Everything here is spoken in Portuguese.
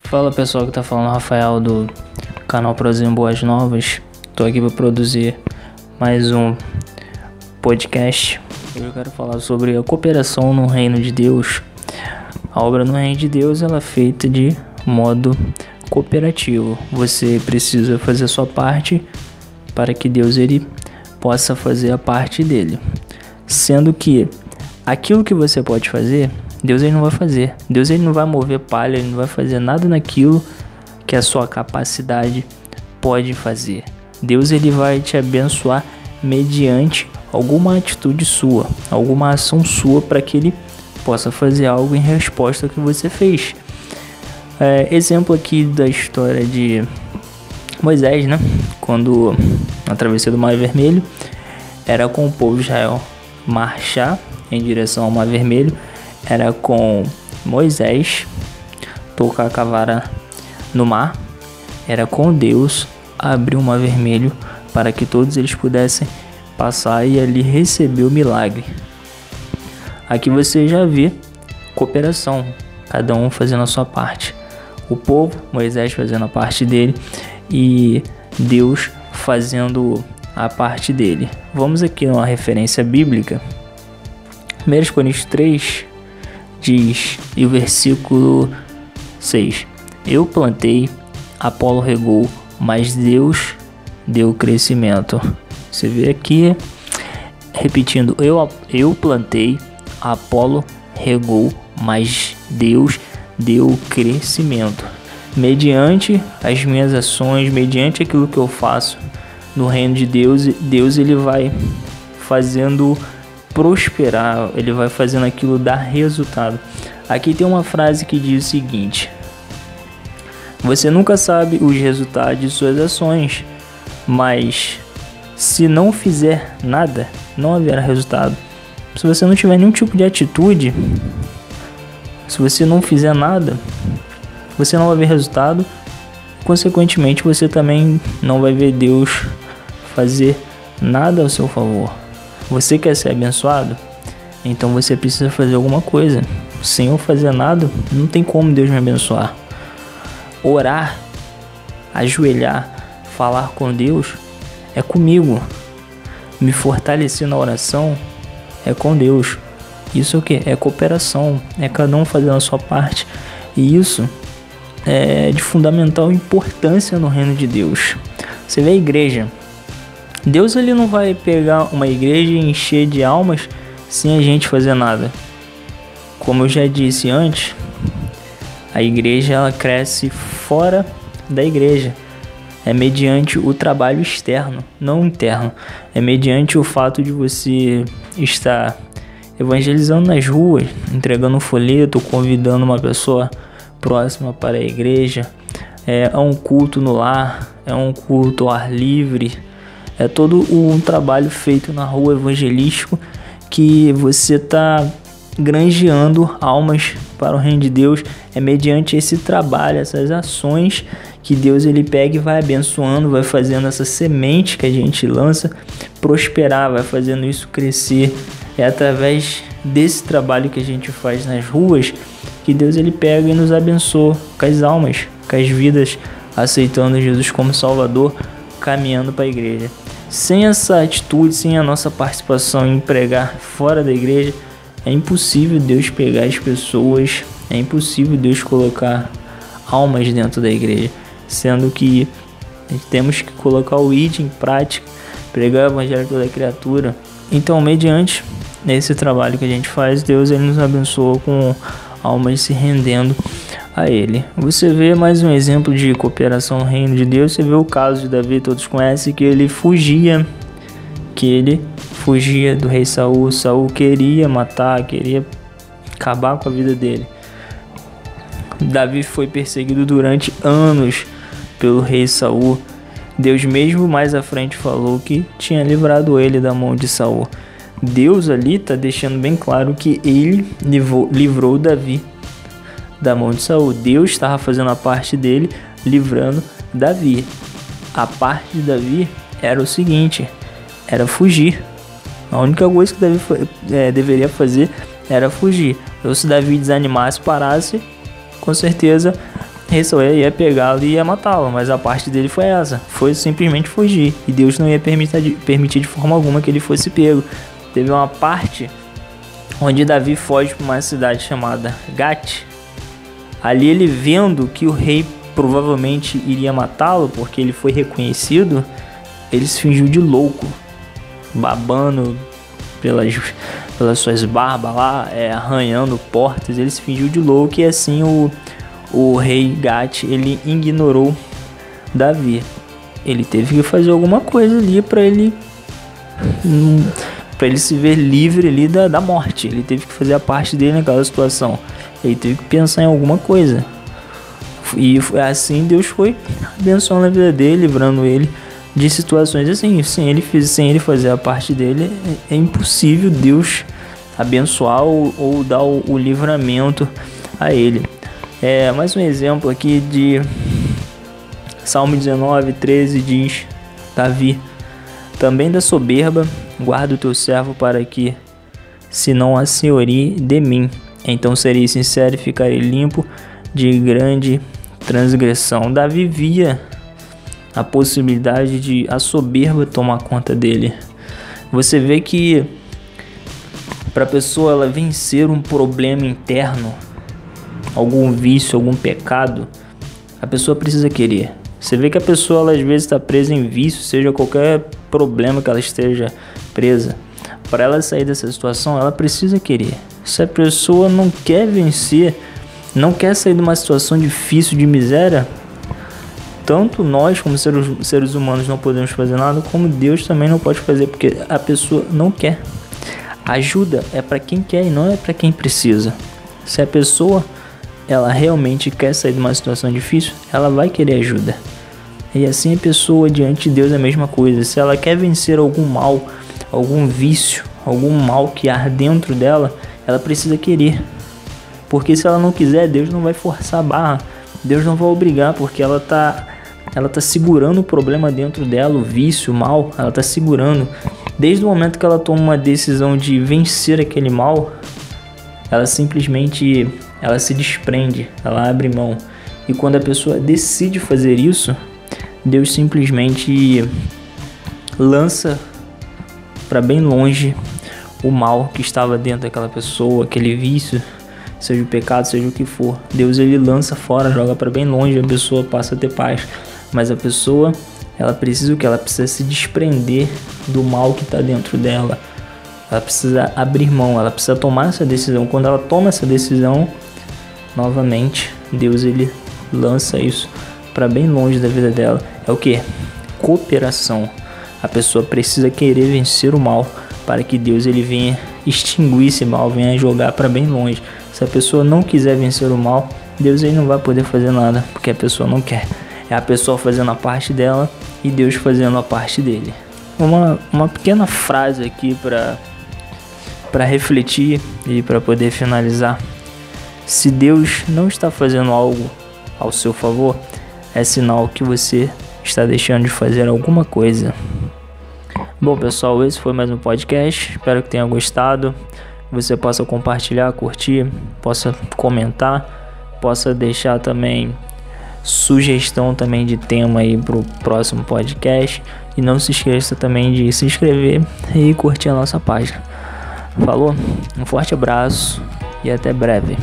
Fala pessoal que tá falando Rafael do canal Prozinho Boas Novas. Tô aqui para produzir mais um podcast. Eu quero falar sobre a cooperação no reino de Deus. A obra no reino de Deus ela é feita de modo cooperativo. Você precisa fazer sua parte para que Deus ele possa fazer a parte dele. Sendo que aquilo que você pode fazer, Deus ele não vai fazer. Deus ele não vai mover palha, ele não vai fazer nada naquilo que a sua capacidade pode fazer. Deus ele vai te abençoar mediante alguma atitude sua, alguma ação sua para que ele possa fazer algo em resposta ao que você fez. É, exemplo aqui da história de Moisés, né? Quando na travessia do Mar Vermelho era com o povo de Israel marchar em direção ao Mar Vermelho, era com Moisés tocar a cavara no mar, era com Deus abrir o Mar Vermelho para que todos eles pudessem passar e ali receber o milagre. Aqui você já vê cooperação, cada um fazendo a sua parte o povo, Moisés fazendo a parte dele e Deus fazendo a parte dele. Vamos aqui numa referência bíblica. 1 Coríntios 3 diz, e o versículo 6: Eu plantei, Apolo regou, mas Deus deu crescimento. Você vê aqui, repetindo: Eu, eu plantei, Apolo regou, mas Deus deu deu crescimento. Mediante as minhas ações, mediante aquilo que eu faço no reino de Deus, Deus ele vai fazendo prosperar, ele vai fazendo aquilo dar resultado. Aqui tem uma frase que diz o seguinte: Você nunca sabe os resultados de suas ações, mas se não fizer nada, não haverá resultado. Se você não tiver nenhum tipo de atitude, se você não fizer nada, você não vai ver resultado. Consequentemente, você também não vai ver Deus fazer nada ao seu favor. Você quer ser abençoado? Então você precisa fazer alguma coisa. Sem eu fazer nada, não tem como Deus me abençoar. Orar, ajoelhar, falar com Deus é comigo. Me fortalecer na oração é com Deus. Isso é o que? É cooperação, é cada um fazendo a sua parte. E isso é de fundamental importância no reino de Deus. Você vê a igreja. Deus ele não vai pegar uma igreja e encher de almas sem a gente fazer nada. Como eu já disse antes, a igreja ela cresce fora da igreja. É mediante o trabalho externo, não interno. É mediante o fato de você estar evangelizando nas ruas, entregando um folheto, convidando uma pessoa próxima para a igreja. É, um culto no lar, é um culto ao ar livre, é todo um trabalho feito na rua evangelístico que você está granjeando almas para o reino de Deus. É mediante esse trabalho, essas ações que Deus ele pega e vai abençoando, vai fazendo essa semente que a gente lança prosperar, vai fazendo isso crescer é através desse trabalho que a gente faz nas ruas que Deus ele pega e nos abençoa com as almas, com as vidas, aceitando Jesus como Salvador, caminhando para a igreja. Sem essa atitude, sem a nossa participação em pregar fora da igreja, é impossível Deus pegar as pessoas, é impossível Deus colocar almas dentro da igreja, sendo que temos que colocar o ID em prática, pregar o evangelho toda criatura. Então, mediante nesse trabalho que a gente faz, Deus ele nos abençoa com almas se rendendo a Ele. Você vê mais um exemplo de cooperação no reino de Deus. Você vê o caso de Davi, todos conhecem que ele fugia, que ele fugia do rei Saul. Saul queria matar, queria acabar com a vida dele. Davi foi perseguido durante anos pelo rei Saul. Deus mesmo mais à frente falou que tinha livrado ele da mão de Saul. Deus ali está deixando bem claro que ele livrou, livrou Davi da mão de Saul. Deus estava fazendo a parte dele, livrando Davi. A parte de Davi era o seguinte: era fugir. A única coisa que Davi é, deveria fazer era fugir. Ou se Davi desanimasse, parasse, com certeza Ressau ia pegá-lo e ia matá-lo, mas a parte dele foi essa, foi simplesmente fugir, e Deus não ia permitir, permitir de forma alguma que ele fosse pego. Teve uma parte onde Davi foge para uma cidade chamada Gat. Ali ele vendo que o rei provavelmente iria matá-lo porque ele foi reconhecido, ele se fingiu de louco, babando pelas, pelas suas barbas lá, é, arranhando portas, ele se fingiu de louco e assim o o rei Gat ele ignorou Davi. Ele teve que fazer alguma coisa ali para ele para ele se ver livre ali da, da morte. Ele teve que fazer a parte dele naquela situação. Ele teve que pensar em alguma coisa. E assim Deus foi abençoando a vida dele, livrando ele de situações assim. Sem ele, sem ele fazer a parte dele, é, é impossível Deus abençoar ou, ou dar o, o livramento a ele. É, mais um exemplo aqui de Salmo 19, 13 diz: Davi, também da soberba, guarda o teu servo para que, se não a senhorie de mim, então serei sincero e ficarei limpo de grande transgressão. Davi via a possibilidade de a soberba tomar conta dele. Você vê que para a pessoa ela vencer um problema interno, algum vício, algum pecado, a pessoa precisa querer. Você vê que a pessoa ela, às vezes está presa em vício, seja qualquer problema que ela esteja presa. Para ela sair dessa situação, ela precisa querer. Se a pessoa não quer vencer, não quer sair de uma situação difícil de miséria, tanto nós como seres, seres humanos não podemos fazer nada, como Deus também não pode fazer, porque a pessoa não quer. Ajuda é para quem quer e não é para quem precisa. Se a pessoa ela realmente quer sair de uma situação difícil, ela vai querer ajuda. E assim a pessoa diante de Deus é a mesma coisa. Se ela quer vencer algum mal, algum vício, algum mal que há dentro dela, ela precisa querer. Porque se ela não quiser, Deus não vai forçar a barra. Deus não vai obrigar, porque ela tá ela tá segurando o problema dentro dela, o vício, o mal, ela tá segurando. Desde o momento que ela toma uma decisão de vencer aquele mal, ela simplesmente ela se desprende, ela abre mão. E quando a pessoa decide fazer isso, Deus simplesmente lança para bem longe o mal que estava dentro daquela pessoa, aquele vício, seja o pecado, seja o que for. Deus ele lança fora, joga para bem longe, a pessoa passa a ter paz. Mas a pessoa, ela precisa o que? Ela precisa se desprender do mal que está dentro dela. Ela precisa abrir mão, ela precisa tomar essa decisão. Quando ela toma essa decisão, novamente Deus ele lança isso para bem longe da vida dela. É o que? Cooperação. A pessoa precisa querer vencer o mal para que Deus ele venha extinguir esse mal, venha jogar para bem longe. Se a pessoa não quiser vencer o mal, Deus ele não vai poder fazer nada, porque a pessoa não quer. É a pessoa fazendo a parte dela e Deus fazendo a parte dele. Uma, uma pequena frase aqui para para refletir e para poder finalizar se Deus não está fazendo algo ao seu favor, é sinal que você está deixando de fazer alguma coisa. Bom, pessoal, esse foi mais um podcast. Espero que tenha gostado. Você possa compartilhar, curtir, possa comentar, possa deixar também sugestão também de tema aí para o próximo podcast. E não se esqueça também de se inscrever e curtir a nossa página. Falou? Um forte abraço e até breve.